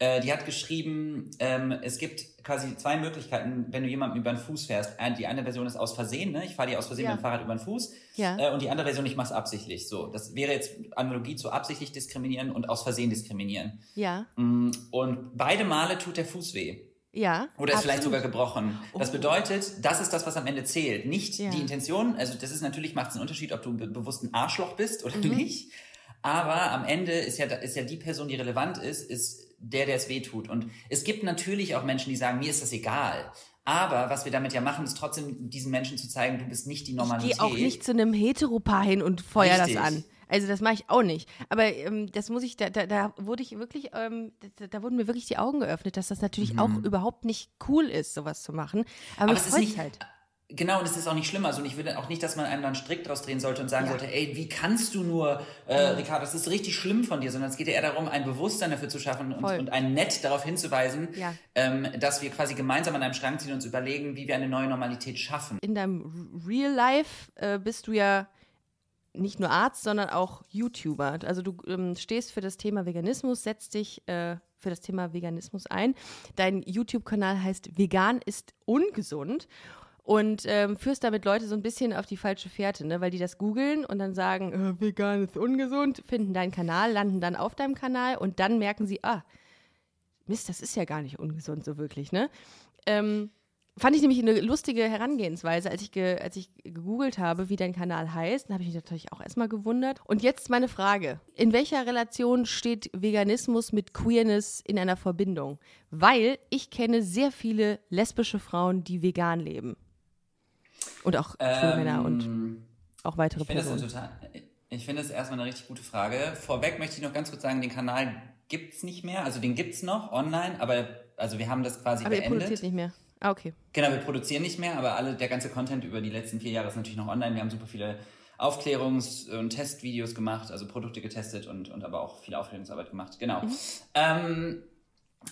äh, die hat geschrieben, ähm, es gibt quasi zwei Möglichkeiten, wenn du jemanden über den Fuß fährst. Die eine Version ist aus Versehen, ne? ich fahre dir aus Versehen ja. mit dem Fahrrad über den Fuß. Ja. Äh, und die andere Version, ich mache es absichtlich. So, das wäre jetzt Analogie zu absichtlich diskriminieren und aus Versehen diskriminieren. Ja. Mm, und beide Male tut der Fuß weh. Ja. Oder ist absolut. vielleicht sogar gebrochen. Das oh. bedeutet, das ist das, was am Ende zählt. Nicht ja. die Intention. Also das ist natürlich, macht es einen Unterschied, ob du be bewusst ein Arschloch bist oder mhm. nicht. Aber am Ende ist ja, ist ja die Person, die relevant ist, ist der, der es weh tut. Und es gibt natürlich auch Menschen, die sagen, mir ist das egal. Aber was wir damit ja machen, ist trotzdem diesen Menschen zu zeigen, du bist nicht die Normalität. Ich gehe auch nicht zu einem Heteropaar hin und feuer das an. Also das mache ich auch nicht. Aber ähm, das muss ich, da, da, da wurde ich wirklich, ähm, da, da, wurden mir wirklich die Augen geöffnet, dass das natürlich mhm. auch überhaupt nicht cool ist, sowas zu machen. Aber, Aber es ist nicht, halt. Genau, und es ist auch nicht schlimm. Also, und ich will auch nicht, dass man einem dann strikt draus drehen sollte und sagen ja. sollte, ey, wie kannst du nur, äh, Ricardo, das ist richtig schlimm von dir, sondern es geht ja eher darum, ein Bewusstsein dafür zu schaffen und, und ein Nett darauf hinzuweisen, ja. ähm, dass wir quasi gemeinsam an einem Strang ziehen und uns überlegen, wie wir eine neue Normalität schaffen. In deinem Real Life äh, bist du ja nicht nur Arzt, sondern auch YouTuber. Also du ähm, stehst für das Thema Veganismus, setzt dich äh, für das Thema Veganismus ein. Dein YouTube-Kanal heißt Vegan ist ungesund. Und ähm, führst damit Leute so ein bisschen auf die falsche Fährte, ne? weil die das googeln und dann sagen, äh, vegan ist ungesund, finden deinen Kanal, landen dann auf deinem Kanal und dann merken sie, ah, Mist, das ist ja gar nicht ungesund so wirklich, ne? Ähm, fand ich nämlich eine lustige Herangehensweise, als ich, ge, als ich gegoogelt habe, wie dein Kanal heißt. Dann habe ich mich natürlich auch erstmal gewundert. Und jetzt meine Frage. In welcher Relation steht Veganismus mit Queerness in einer Verbindung? Weil ich kenne sehr viele lesbische Frauen, die vegan leben. Und auch ähm, Männer und auch weitere ich Personen. Das total, ich finde es erstmal eine richtig gute Frage. Vorweg möchte ich noch ganz kurz sagen, den Kanal gibt es nicht mehr. Also den gibt es noch online, aber also wir haben das quasi aber beendet. Aber ihr produziert nicht mehr. Ah, okay. Genau, wir produzieren nicht mehr, aber alle, der ganze Content über die letzten vier Jahre ist natürlich noch online. Wir haben super viele Aufklärungs- und Testvideos gemacht, also Produkte getestet und, und aber auch viel Aufklärungsarbeit gemacht. Genau. Mhm. Ähm,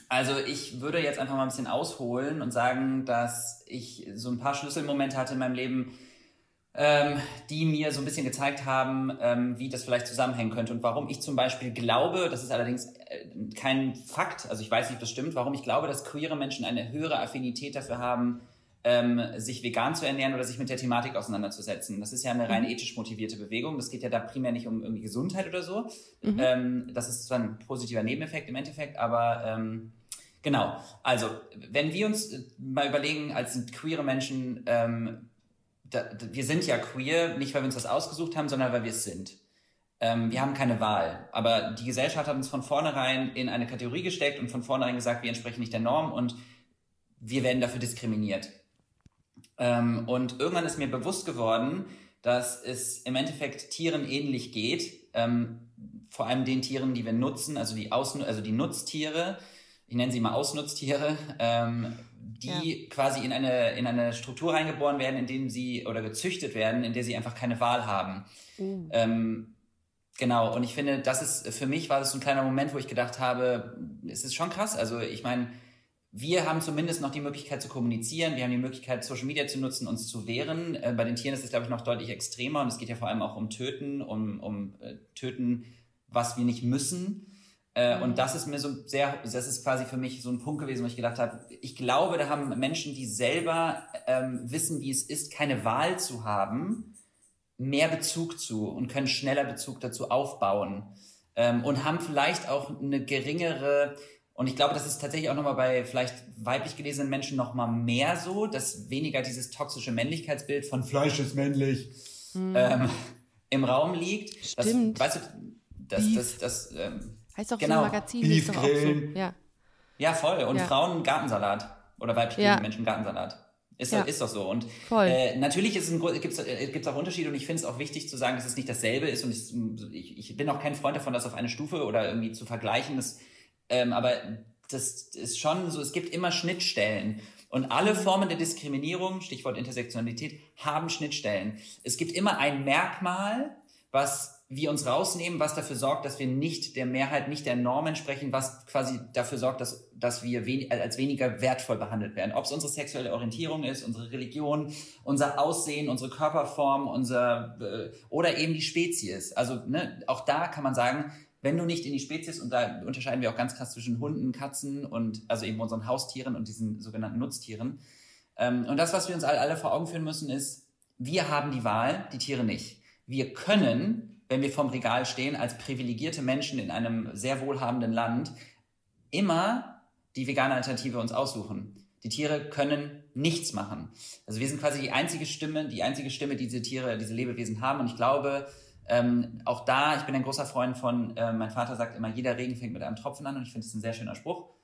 also ich würde jetzt einfach mal ein bisschen ausholen und sagen, dass ich so ein paar Schlüsselmomente hatte in meinem Leben, ähm, die mir so ein bisschen gezeigt haben, ähm, wie das vielleicht zusammenhängen könnte und warum ich zum Beispiel glaube, das ist allerdings äh, kein Fakt, also ich weiß nicht, ob das stimmt, warum ich glaube, dass queere Menschen eine höhere Affinität dafür haben, ähm, sich vegan zu ernähren oder sich mit der Thematik auseinanderzusetzen. Das ist ja eine rein mhm. ethisch motivierte Bewegung. Das geht ja da primär nicht um irgendwie Gesundheit oder so. Mhm. Ähm, das ist zwar ein positiver Nebeneffekt im Endeffekt, aber ähm, genau. Also, wenn wir uns äh, mal überlegen, als queere Menschen, ähm, da, da, wir sind ja queer, nicht weil wir uns das ausgesucht haben, sondern weil wir es sind. Ähm, wir haben keine Wahl. Aber die Gesellschaft hat uns von vornherein in eine Kategorie gesteckt und von vornherein gesagt, wir entsprechen nicht der Norm und wir werden dafür diskriminiert. Ähm, und irgendwann ist mir bewusst geworden, dass es im Endeffekt Tieren ähnlich geht. Ähm, vor allem den Tieren, die wir nutzen, also die, Außen also die Nutztiere, ich nenne sie mal Ausnutztiere, ähm, die ja. quasi in eine, in eine Struktur reingeboren werden, in dem sie oder gezüchtet werden, in der sie einfach keine Wahl haben. Mhm. Ähm, genau, und ich finde, das ist, für mich war das so ein kleiner Moment, wo ich gedacht habe, es ist schon krass. Also ich meine, wir haben zumindest noch die Möglichkeit zu kommunizieren, wir haben die Möglichkeit, Social Media zu nutzen, uns zu wehren. Äh, bei den Tieren ist es, glaube ich, noch deutlich extremer und es geht ja vor allem auch um Töten, um, um äh, Töten, was wir nicht müssen. Äh, mhm. Und das ist mir so sehr, das ist quasi für mich so ein Punkt gewesen, wo ich gedacht habe, ich glaube, da haben Menschen, die selber ähm, wissen, wie es ist, keine Wahl zu haben, mehr Bezug zu und können schneller Bezug dazu aufbauen ähm, und haben vielleicht auch eine geringere, und ich glaube, das ist tatsächlich auch nochmal bei vielleicht weiblich gelesenen Menschen nochmal mehr so, dass weniger dieses toxische Männlichkeitsbild von Fleisch ist männlich mhm. ähm, im Raum liegt. Stimmt. Das, weißt du, das, das, das, ähm, Heißt doch genau. so ein Magazin. Beef auch so. Ja. ja, voll. Und ja. Frauen Gartensalat. Oder weibliche ja. Menschen Gartensalat. Ist, ja. ist doch so. Und äh, natürlich gibt es äh, gibt's auch Unterschiede und ich finde es auch wichtig zu sagen, dass es nicht dasselbe ist. Und ich, ich, bin auch kein Freund davon, das auf eine Stufe oder irgendwie zu vergleichen. Das, ähm, aber das ist schon so, es gibt immer Schnittstellen. Und alle. Formen der Diskriminierung, Stichwort Intersektionalität, haben Schnittstellen. Es gibt immer ein Merkmal, was wir uns rausnehmen, was dafür sorgt, dass wir nicht der Mehrheit, nicht der Norm entsprechen, was quasi dafür sorgt, dass, dass wir wen als weniger wertvoll behandelt werden. Ob es unsere sexuelle Orientierung ist, unsere Religion, unser Aussehen, unsere Körperform, unser äh, oder eben die Spezies. Also ne, auch da kann man sagen, wenn du nicht in die Spezies, und da unterscheiden wir auch ganz krass zwischen Hunden, Katzen und also eben unseren Haustieren und diesen sogenannten Nutztieren. Ähm, und das, was wir uns alle, vor Augen führen müssen, ist, wir haben die Wahl, die Tiere nicht. Wir können wenn wir vorm Regal stehen, als privilegierte Menschen in einem sehr wohlhabenden Land, immer die vegane Alternative uns aussuchen. Die Tiere können nichts machen. Also wir sind quasi die einzige Stimme, die einzige Stimme, die diese Tiere, diese Lebewesen haben. Und ich glaube, ähm, auch da, ich bin ein großer Freund von, äh, mein Vater sagt immer, jeder Regen fängt mit einem Tropfen an und ich finde das ein sehr schöner Spruch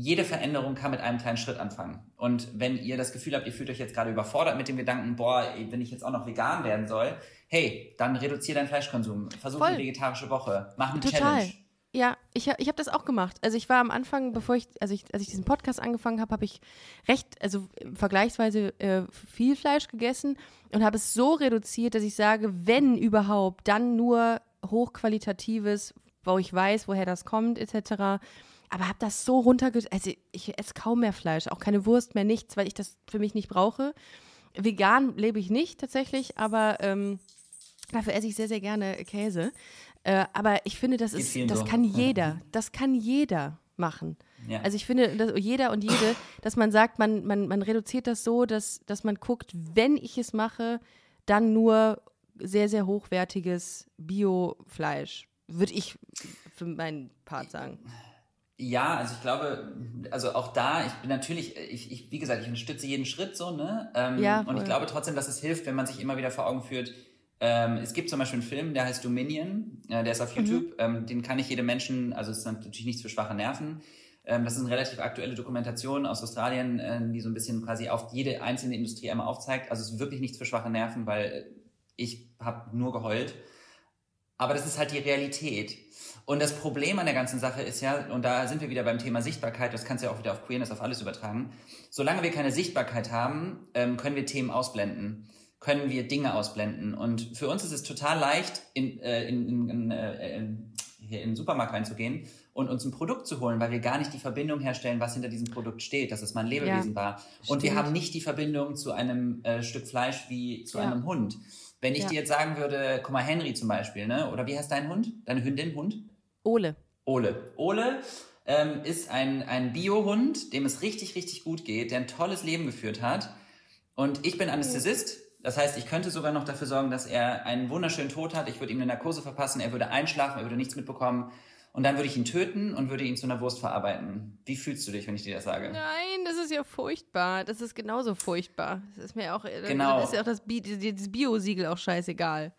jede Veränderung kann mit einem kleinen Schritt anfangen. Und wenn ihr das Gefühl habt, ihr fühlt euch jetzt gerade überfordert mit dem Gedanken, boah, wenn ich jetzt auch noch vegan werden soll, hey, dann reduziere deinen Fleischkonsum, versuch Voll. eine vegetarische Woche, mach eine Total. Challenge. Ja, ich, ich habe das auch gemacht. Also ich war am Anfang, bevor ich, also ich, als ich diesen Podcast angefangen habe, habe ich recht, also vergleichsweise äh, viel Fleisch gegessen und habe es so reduziert, dass ich sage, wenn überhaupt, dann nur hochqualitatives, wo ich weiß, woher das kommt, etc aber habe das so runtergeschrieben. Also ich esse kaum mehr Fleisch, auch keine Wurst mehr, nichts, weil ich das für mich nicht brauche. Vegan lebe ich nicht tatsächlich, aber ähm, dafür esse ich sehr, sehr gerne Käse. Äh, aber ich finde, das ist, das kann jeder. Das kann jeder. machen. Ja. Also ich finde, dass jeder und jede, dass man sagt, man, man, man reduziert das so, dass, dass man guckt, wenn ich es mache, dann nur sehr, sehr hochwertiges Biofleisch. Würde ich für meinen Part sagen. Ja, also ich glaube, also auch da, ich bin natürlich, ich, ich wie gesagt, ich unterstütze jeden Schritt so, ne? Ähm, Ja, und ich glaube trotzdem, dass es hilft, wenn man sich immer wieder vor Augen führt. Ähm, es gibt zum Beispiel einen Film, der heißt Dominion, äh, der ist auf YouTube, ähm, den kann ich jedem Menschen, also es ist natürlich nichts für schwache Nerven. Ähm, das ist eine relativ aktuelle Dokumentation aus Australien, äh, die so ein bisschen quasi auf jede einzelne Industrie einmal aufzeigt. Also es ist wirklich nichts für schwache Nerven, weil ich habe nur geheult. Aber das ist halt die Realität. Und das Problem an der ganzen Sache ist ja, und da sind wir wieder beim Thema Sichtbarkeit, das kannst du ja auch wieder auf Queerness, auf alles übertragen. Solange wir keine Sichtbarkeit haben, ähm, können wir Themen ausblenden, können wir Dinge ausblenden. Und für uns ist es total leicht, in, äh, in, in, in, äh, in, hier in den Supermarkt reinzugehen und uns ein Produkt zu holen, weil wir gar nicht die Verbindung herstellen, was hinter diesem Produkt steht, dass es mal ein Lebewesen war. Und wir stimmt. haben nicht die Verbindung zu einem äh, Stück Fleisch wie zu Ja. einem Hund. Wenn ich Ja. dir jetzt sagen würde, guck mal, Henry zum Beispiel, ne? Oder wie heißt dein Hund? Deine Hündin, Hund? Ole. Ole. Ole ähm, ist ein, ein Biohund, dem es richtig, richtig gut geht, der ein tolles Leben geführt hat. Und ich bin Anästhesist. Das heißt, ich könnte sogar noch dafür sorgen, dass er einen wunderschönen Tod hat. Ich würde ihm eine Narkose verpassen, er würde einschlafen, er würde nichts mitbekommen. Und dann würde ich ihn töten und würde ihn zu einer Wurst verarbeiten. Wie fühlst du dich, wenn ich dir das sage? Nein, das ist ja furchtbar. Das ist genauso furchtbar. Das ist mir auch, Genau. dann ist ja auch das, Bi das Bio-Siegel auch scheißegal.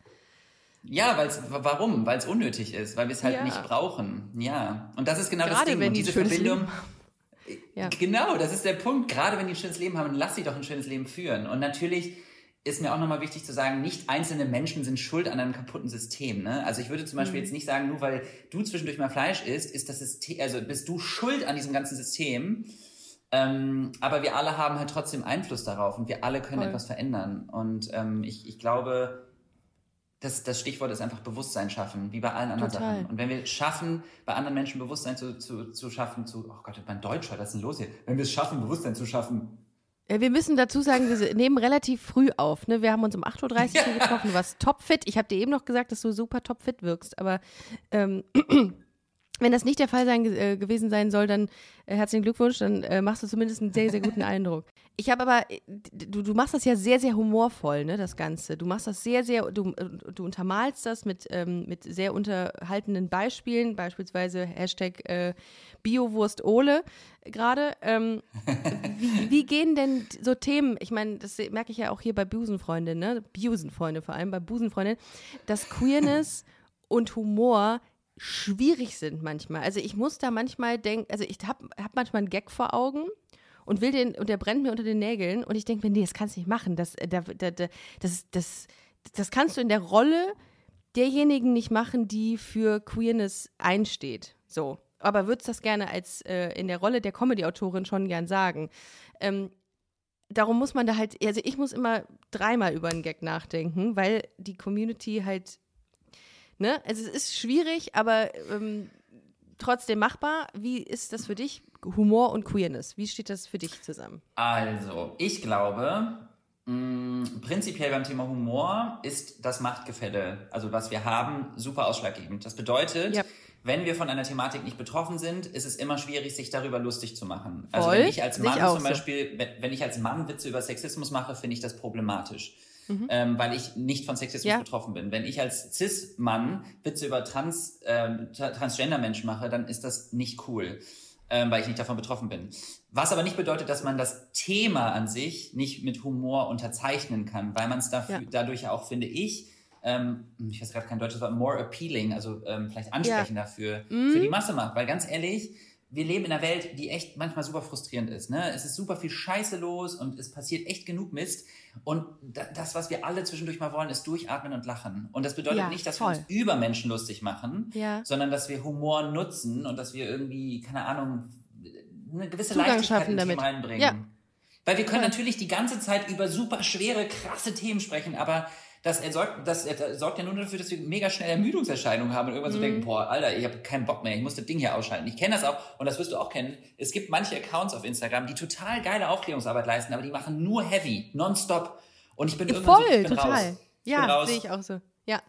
Ja, weil's, warum? Weil es unnötig ist, weil wir es halt Ja. nicht brauchen. Ja. Und das ist genau das Gerade Ding. wenn und diese Verbindung. Leben Ja. Genau, das ist der Punkt. Gerade wenn die ein schönes Leben haben, dann lass sie doch ein schönes Leben führen. Und natürlich ist mir auch nochmal wichtig zu sagen, nicht einzelne Menschen sind schuld an einem kaputten System. Ne? Also ich würde zum Mhm. Beispiel jetzt nicht sagen, nur weil du zwischendurch mal Fleisch isst, ist das System, also bist du schuld an diesem ganzen System. Ähm, aber wir alle haben halt trotzdem Einfluss darauf und wir alle können Voll. etwas verändern. Und ähm, ich, ich glaube, das, das Stichwort ist einfach Bewusstsein schaffen, wie bei allen anderen Total. Sachen. Und wenn wir schaffen, bei anderen Menschen Bewusstsein zu, zu, zu schaffen, zu, oh Gott, mein Deutsch, was ist denn los hier? Wenn wir es schaffen, Bewusstsein zu schaffen, Wir müssen dazu sagen, wir nehmen relativ früh auf. Ne? Wir haben uns um 8.30 Uhr hier getroffen. Du warst topfit. Ich habe dir eben noch gesagt, dass du super topfit wirkst. Aber ähm, wenn das nicht der Fall sein, äh, gewesen sein soll, dann äh, herzlichen Glückwunsch. Dann äh, machst du zumindest einen sehr, sehr guten Eindruck. Ich habe aber, äh, du, du machst das ja sehr, sehr humorvoll, ne, das Ganze. Du machst das sehr, sehr, du, äh, du untermalst das mit, ähm, mit sehr unterhaltenden Beispielen, beispielsweise Hashtag äh, Biowurst Ole gerade. Ähm, wie, wie gehen denn so Themen, ich meine, das merke ich ja auch hier bei Busenfreundin, ne? Busenfreunde vor allem, bei Busenfreundin, dass Queerness und Humor schwierig sind manchmal. Also ich muss da manchmal denken, also ich habe hab manchmal einen Gag vor Augen und will den, und der brennt mir unter den Nägeln und ich denke mir, nee, das kannst du nicht machen. Das, äh, da, da, da, das, das, das kannst du in der Rolle derjenigen nicht machen, die für Queerness einsteht. So. Aber würdest das gerne als äh, in der Rolle der Comedy-Autorin schon gern sagen. Ähm, darum muss man da halt, also ich muss immer dreimal über einen Gag nachdenken, weil die Community halt, ne, also es ist schwierig, aber ähm, trotzdem machbar. Wie ist das für dich? Humor und Queerness, wie steht das für dich zusammen? Also, ich glaube, mh, prinzipiell beim Thema Humor ist das Machtgefälle, also was wir haben, super ausschlaggebend. Das bedeutet, Ja. wenn wir von einer Thematik nicht betroffen sind, ist es immer schwierig, sich darüber lustig zu machen. Also Voll. wenn ich als ich Mann auch zum so. Beispiel, wenn, wenn ich als Mann Witze über Sexismus mache, finde ich das problematisch. Mhm. Ähm, weil ich nicht von Sexismus Ja. betroffen bin. Wenn ich als Cis-Mann Witze über Trans, ähm, tra- Transgender-Menschen mache, dann ist das nicht cool, ähm, weil ich nicht davon betroffen bin. Was aber nicht bedeutet, dass man das Thema an sich nicht mit Humor unterzeichnen kann, weil man es Ja. dadurch auch, finde ich, ähm, ich weiß gerade kein deutsches Wort, more appealing, also ähm, vielleicht ansprechender für, Mhm. für die Masse macht. Weil ganz ehrlich, wir leben in einer Welt, die echt manchmal super frustrierend ist. Ne? Es ist super viel Scheiße los und es passiert echt genug Mist. Und da, das, was wir alle zwischendurch mal wollen, ist durchatmen und lachen. Und das bedeutet Ja, nicht, dass voll. wir uns über Menschen lustig machen, Ja. sondern dass wir Humor nutzen und dass wir irgendwie, keine Ahnung, eine gewisse Zugang Leichtigkeit in Themen damit. reinbringen. Ja. Weil wir können natürlich die ganze Zeit über super schwere, krasse Themen sprechen, aber das, sorgt, das sorgt ja nur dafür, dass wir mega schnell Ermüdungserscheinungen haben und irgendwann Mhm. so denken, boah, Alter, ich habe keinen Bock mehr, ich muss das Ding hier ausschalten. Ich kenne das auch und das wirst du auch kennen. Es gibt manche Accounts auf Instagram, die total geile Aufklärungsarbeit leisten, aber die machen nur heavy, nonstop. Und ich bin irgendwann Voll, so, ich bin total. raus. Ja, sehe ich auch so. Ja.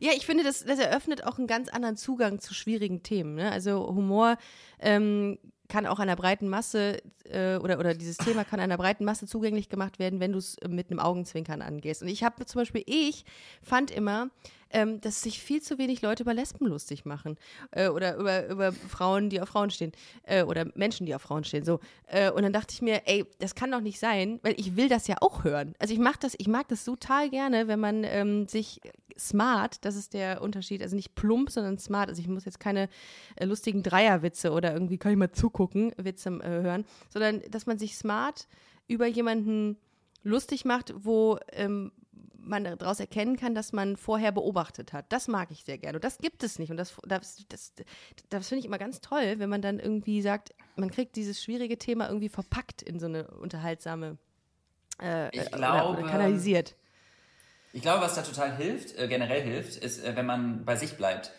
Ja, ich finde, das, das eröffnet auch einen ganz anderen Zugang zu schwierigen Themen. Ne? Also Humor ähm, kann auch einer breiten Masse äh, oder, oder dieses Thema kann einer breiten Masse zugänglich gemacht werden, wenn du es mit einem Augenzwinkern angehst. Und ich habe zum Beispiel, ich fand immer, ähm, dass sich viel zu wenig Leute über Lesben lustig machen äh, oder über, über Frauen, die auf Frauen stehen äh, oder Menschen, die auf Frauen stehen. So. Äh, und dann dachte ich mir, ey, das kann doch nicht sein, weil ich will das ja auch hören. Also ich mag das, ich mag das total gerne, wenn man ähm, sich smart, das ist der Unterschied, also nicht plump, sondern smart. Also ich muss jetzt keine äh, lustigen Dreierwitze oder irgendwie kann ich mal zugucken, Witze äh, hören, sondern dass man sich smart über jemanden lustig macht, wo ähm, man daraus erkennen kann, dass man vorher beobachtet hat. Das mag ich sehr gerne. Und das gibt es nicht. Und das, das, das, das finde ich immer ganz toll, wenn man dann irgendwie sagt, man kriegt dieses schwierige Thema irgendwie verpackt in so eine unterhaltsame äh, ich glaube, oder, kanalisiert. Ich glaube, was da total hilft, äh, generell hilft, ist, äh, wenn man bei sich bleibt.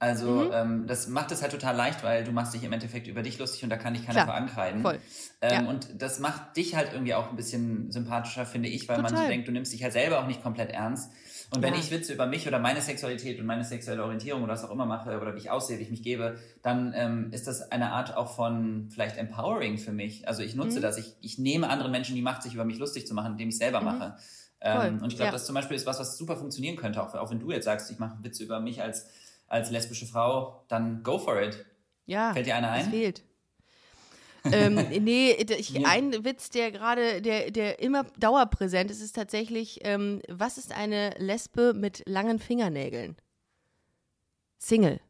Also mhm. ähm, das macht es halt total leicht, weil du machst dich im Endeffekt über dich lustig und da kann dich keiner verankreiden. Voll. Ähm, ja. Und das macht dich halt irgendwie auch ein bisschen sympathischer, finde ich, weil total. man so denkt, du nimmst dich halt selber auch nicht komplett ernst. Und wenn ja. ich Witze über mich oder meine Sexualität und meine sexuelle Orientierung oder was auch immer mache oder wie ich aussehe, wie ich mich gebe, dann ähm, ist das eine Art auch von vielleicht empowering für mich. Also ich nutze mhm. das. Ich, ich nehme anderen Menschen die Macht, sich über mich lustig zu machen, indem ich selber mhm. mache. Ähm, und ich glaube, ja. das zum Beispiel ist was, was super funktionieren könnte, auch, auch wenn du jetzt sagst, ich mache Witze über mich als als lesbische Frau, dann go for it. Ja. Fällt dir einer ein? Es fehlt. ähm, nee, ich, ja. ein Witz, der gerade, der, der immer dauerpräsent ist, ist tatsächlich, ähm, was ist eine Lesbe mit langen Fingernägeln? Single.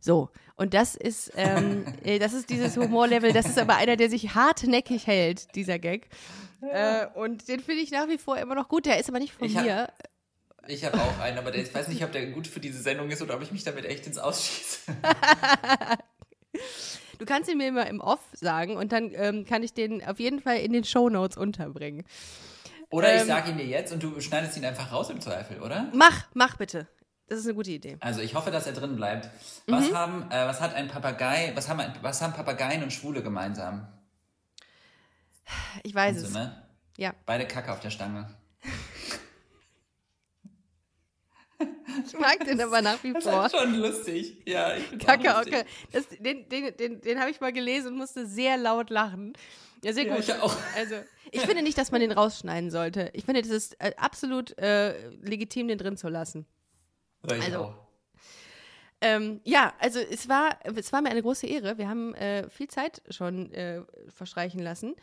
So, und das ist, ähm, äh, das ist dieses Humorlevel, das ist aber einer, der sich hartnäckig hält, dieser Gag. Äh, und den finde ich nach wie vor immer noch gut. Der ist aber nicht von ich mir. Ich habe auch einen, aber der, ich weiß nicht, ob der gut für diese Sendung ist oder ob ich mich damit echt ins Ausschieße. du kannst ihn mir immer im Off sagen und dann ähm, kann ich den auf jeden Fall in den Show Notes unterbringen. Oder ähm, ich sage ihn dir jetzt und du schneidest ihn einfach raus im Zweifel, oder? Mach, mach bitte. Das ist eine gute Idee. Also ich hoffe, dass er drin bleibt. Was mhm. haben, äh, was hat ein Papagei, was haben, was haben Papageien und Schwule gemeinsam? Ich weiß Kannst es. Ne? Ja. Beide Kacke auf der Stange. Ich mag den aber nach wie vor. Das ist schon lustig. Ja, ich Kacke, okay. Den den, den, den habe ich mal gelesen und musste sehr laut lachen. Ja, sehr gut. Ja, ich auch. Also, ich finde nicht, dass man den rausschneiden sollte. Ich finde, das ist äh, absolut äh, legitim, den drin zu lassen. Ja, ich also, auch. Ähm, ja, also es war, es war mir eine große Ehre. Wir haben äh, viel Zeit schon äh, verstreichen lassen.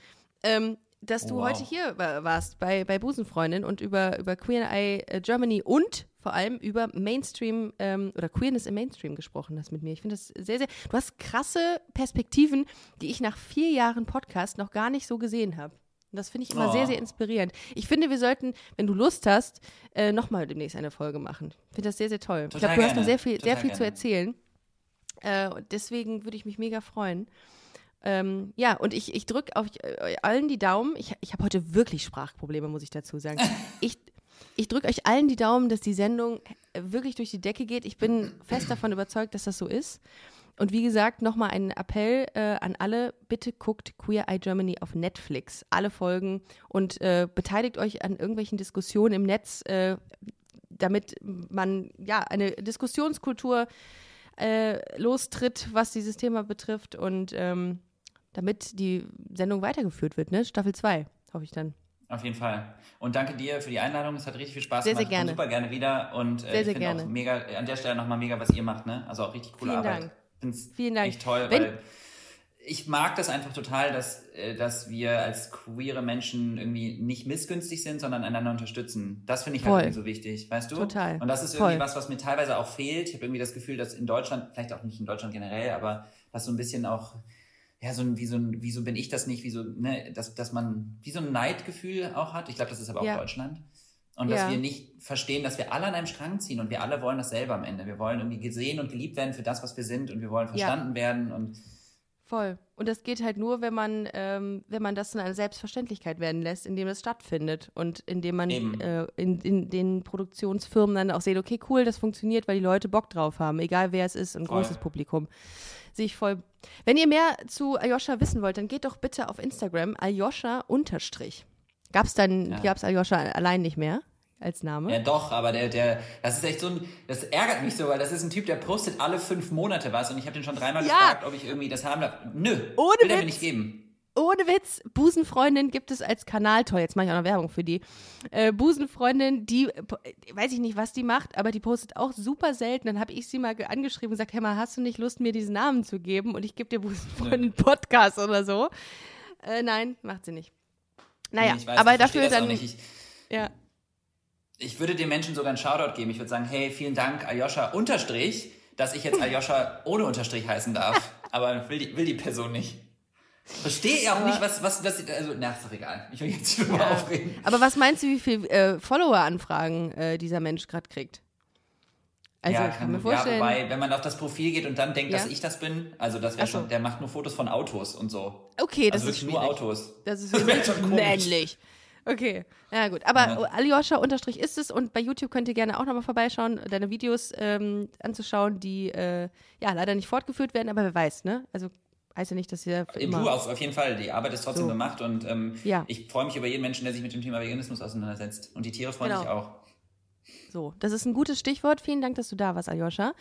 Ähm, dass du wow. heute hier warst bei, bei Busenfreundin und über, über Queer Eye äh, Germany und vor allem über Mainstream ähm, oder Queerness im Mainstream gesprochen hast mit mir. Ich finde das sehr, sehr. Du hast krasse Perspektiven, die ich nach vier Jahren Podcast noch gar nicht so gesehen habe. Und das finde ich immer oh. sehr, sehr inspirierend. Ich finde, wir sollten, wenn du Lust hast, äh, nochmal demnächst eine Folge machen. Ich finde das sehr, sehr toll. Total ich glaube, du hast noch sehr viel, sehr viel zu erzählen. Äh, deswegen würde ich mich mega freuen. Ähm, ja, und ich, ich drücke auf äh, allen die Daumen. Ich, ich habe heute wirklich Sprachprobleme, muss ich dazu sagen. Ich, ich drücke euch allen die Daumen, dass die Sendung wirklich durch die Decke geht. Ich bin fest davon überzeugt, dass das so ist. Und wie gesagt, nochmal ein Appell äh, an alle, bitte guckt Queer Eye Germany auf Netflix, alle Folgen und äh, beteiligt euch an irgendwelchen Diskussionen im Netz, äh, damit man ja eine Diskussionskultur äh, lostritt, was dieses Thema betrifft und ähm, damit die Sendung weitergeführt wird, ne? Staffel 2, hoffe ich dann. Auf jeden Fall. Und danke dir für die Einladung. Es hat richtig viel Spaß sehr, gemacht. Sehr gerne. super gerne wieder. Und äh, sehr, ich finde auch mega, an der Stelle nochmal mega, was ihr macht, ne? Also auch richtig coole Vielen Arbeit. Dank. Find's Vielen Dank. echt toll, Wenn, weil ich mag das einfach total, dass, äh, dass wir als queere Menschen irgendwie nicht missgünstig sind, sondern einander unterstützen. Das finde ich halt irgendwie so wichtig, weißt du? Total. Und das ist irgendwie Voll. was, was mir teilweise auch fehlt. Ich habe irgendwie das Gefühl, dass in Deutschland, vielleicht auch nicht in Deutschland generell, aber dass so ein bisschen auch ja, so ein, wie so ein, wieso bin ich das nicht, wieso, ne, dass, dass man wie so ein Neidgefühl auch hat. Ich glaube, das ist aber auch ja. Deutschland. Und dass ja. wir nicht verstehen, dass wir alle an einem Strang ziehen und wir alle wollen dasselbe am Ende. Wir wollen irgendwie gesehen und geliebt werden für das, was wir sind und wir wollen verstanden ja. werden und Voll. Und das geht halt nur, wenn man, ähm, wenn man das in eine Selbstverständlichkeit werden lässt, indem es stattfindet und indem man äh, in, in, den Produktionsfirmen dann auch sieht, okay, cool, das funktioniert, weil die Leute Bock drauf haben, egal wer es ist, ein voll. großes Publikum. Sehe ich voll. Wenn ihr mehr zu Aljoscha wissen wollt, dann geht doch bitte auf Instagram Aljoscha unterstrich. Gab's dann, ja. gab's Aljoscha allein nicht mehr? Als Name. Ja, doch, aber der, der, das ist echt so ein, das ärgert mich so, weil das ist ein Typ, der postet alle fünf Monate was und ich habe den schon dreimal Ja. gefragt, ob ich irgendwie das haben darf. Nö, Ohne will er mir Witz. nicht geben. Ohne Witz, Busenfreundin gibt es als Kanal, toll, jetzt mache ich auch noch Werbung für die. Äh, Busenfreundin, die, äh, weiß ich nicht, was die macht, aber die postet auch super selten. Dann habe ich sie mal ge- angeschrieben und gesagt, hey mal, hast du nicht Lust, mir diesen Namen zu geben? Und ich gebe dir Busenfreundin Podcast oder so. Äh, nein, macht sie nicht. Naja, Nee, weiß, aber dafür dann, Nicht. Ich, ja, ich würde den Menschen sogar einen Shoutout geben. Ich würde sagen, hey, vielen Dank, Aljoscha Unterstrich, dass ich jetzt Aljoscha ohne Unterstrich heißen darf. aber will die, will die Person nicht. Verstehe ich auch nicht, was, was, was, also, na, ist doch egal. Ich will jetzt nicht drüber Ja. aufregen. Aber was meinst du, wie viel äh, Follower-Anfragen äh, dieser Mensch gerade kriegt? Also, ja, kann mir ja, vorstellen. wobei, wenn man auf das Profil geht und dann denkt, Ja. dass ich das bin, also das wäre so. schon, der macht nur Fotos von Autos und so. okay, das also ist wirklich nur schwierig. Autos. Das ist Das wirklich schon komisch. männlich. Okay, ja gut. Aber Ja. Aljoscha unterstrich ist es und bei YouTube könnt ihr gerne auch nochmal vorbeischauen, deine Videos ähm, anzuschauen, die äh, ja leider nicht fortgeführt werden, aber wer weiß, ne? Also heißt ja nicht, dass ihr für Du immer. auf, auf jeden Fall, die Arbeit ist trotzdem So. gemacht und ähm, Ja. ich freue mich über jeden Menschen, der sich mit dem Thema Veganismus auseinandersetzt. Und die Tiere freuen Genau. sich auch. So, das ist ein gutes Stichwort. Vielen Dank, dass du da warst, Aljoscha.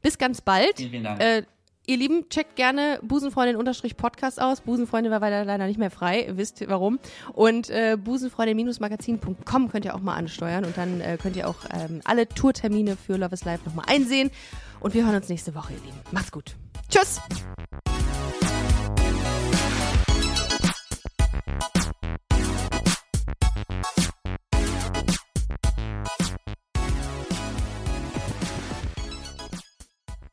Bis ganz bald. Vielen, vielen Dank. Äh, ihr Lieben, checkt gerne Busenfreundin-Podcast aus. Busenfreundin war leider nicht mehr frei. Wisst warum. Und äh, busenfreundin-magazin.com könnt ihr auch mal ansteuern. Und dann äh, könnt ihr auch ähm, alle Tourtermine für Love is Life nochmal einsehen. Und wir hören uns nächste Woche, ihr Lieben. Macht's gut. Tschüss.